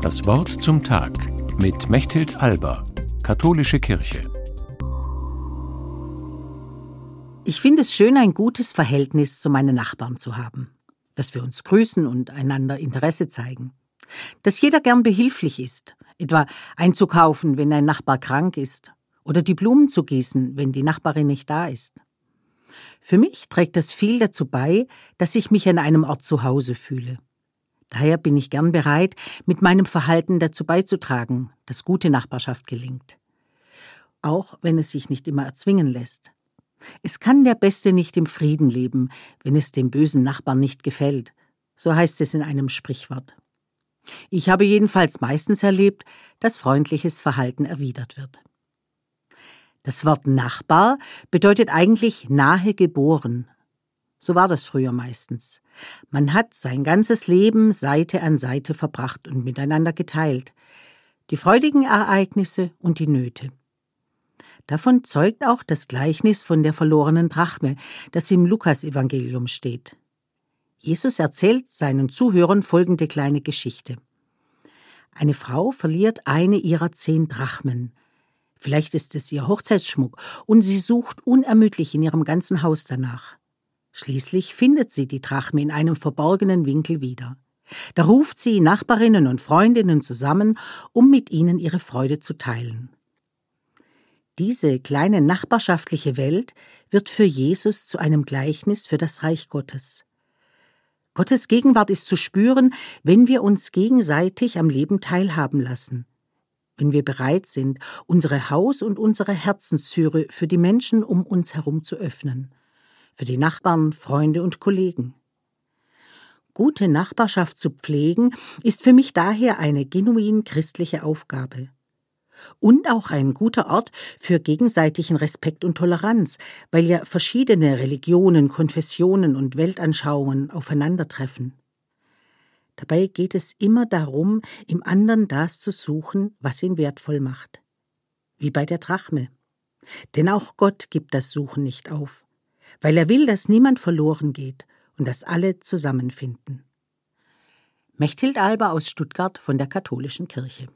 Das Wort zum Tag mit Mechthild Alba, Katholische Kirche. Ich finde es schön, ein gutes Verhältnis zu meinen Nachbarn zu haben. Dass wir uns grüßen und einander Interesse zeigen. Dass jeder gern behilflich ist, etwa einzukaufen, wenn ein Nachbar krank ist, oder die Blumen zu gießen, wenn die Nachbarin nicht da ist. Für mich trägt das viel dazu bei, dass ich mich an einem Ort zu Hause fühle. Daher bin ich gern bereit, mit meinem Verhalten dazu beizutragen, dass gute Nachbarschaft gelingt. Auch wenn es sich nicht immer erzwingen lässt. Es kann der Beste nicht im Frieden leben, wenn es dem bösen Nachbarn nicht gefällt. So heißt es in einem Sprichwort. Ich habe jedenfalls meistens erlebt, dass freundliches Verhalten erwidert wird. Das Wort Nachbar bedeutet eigentlich nahe geboren. So war das früher meistens. Man hat sein ganzes Leben Seite an Seite verbracht und miteinander geteilt. Die freudigen Ereignisse und die Nöte. Davon zeugt auch das Gleichnis von der verlorenen Drachme, das im Lukasevangelium steht. Jesus erzählt seinen Zuhörern folgende kleine Geschichte. Eine Frau verliert eine ihrer zehn Drachmen. Vielleicht ist es ihr Hochzeitsschmuck, und sie sucht unermüdlich in ihrem ganzen Haus danach. Schließlich findet sie die Drachme in einem verborgenen Winkel wieder. Da ruft sie Nachbarinnen und Freundinnen zusammen, um mit ihnen ihre Freude zu teilen. Diese kleine nachbarschaftliche Welt wird für Jesus zu einem Gleichnis für das Reich Gottes. Gottes Gegenwart ist zu spüren, wenn wir uns gegenseitig am Leben teilhaben lassen, wenn wir bereit sind, unsere Haus- und unsere Herzenstüre für die Menschen um uns herum zu öffnen, für die Nachbarn, Freunde und Kollegen. Gute Nachbarschaft zu pflegen, ist für mich daher eine genuin christliche Aufgabe. Und auch ein guter Ort für gegenseitigen Respekt und Toleranz, weil ja verschiedene Religionen, Konfessionen und Weltanschauungen aufeinandertreffen. Dabei geht es immer darum, im anderen das zu suchen, was ihn wertvoll macht. Wie bei der Drachme. Denn auch Gott gibt das Suchen nicht auf, weil er will, dass niemand verloren geht und dass alle zusammenfinden. Mechthild Alba aus Stuttgart von der Katholischen Kirche.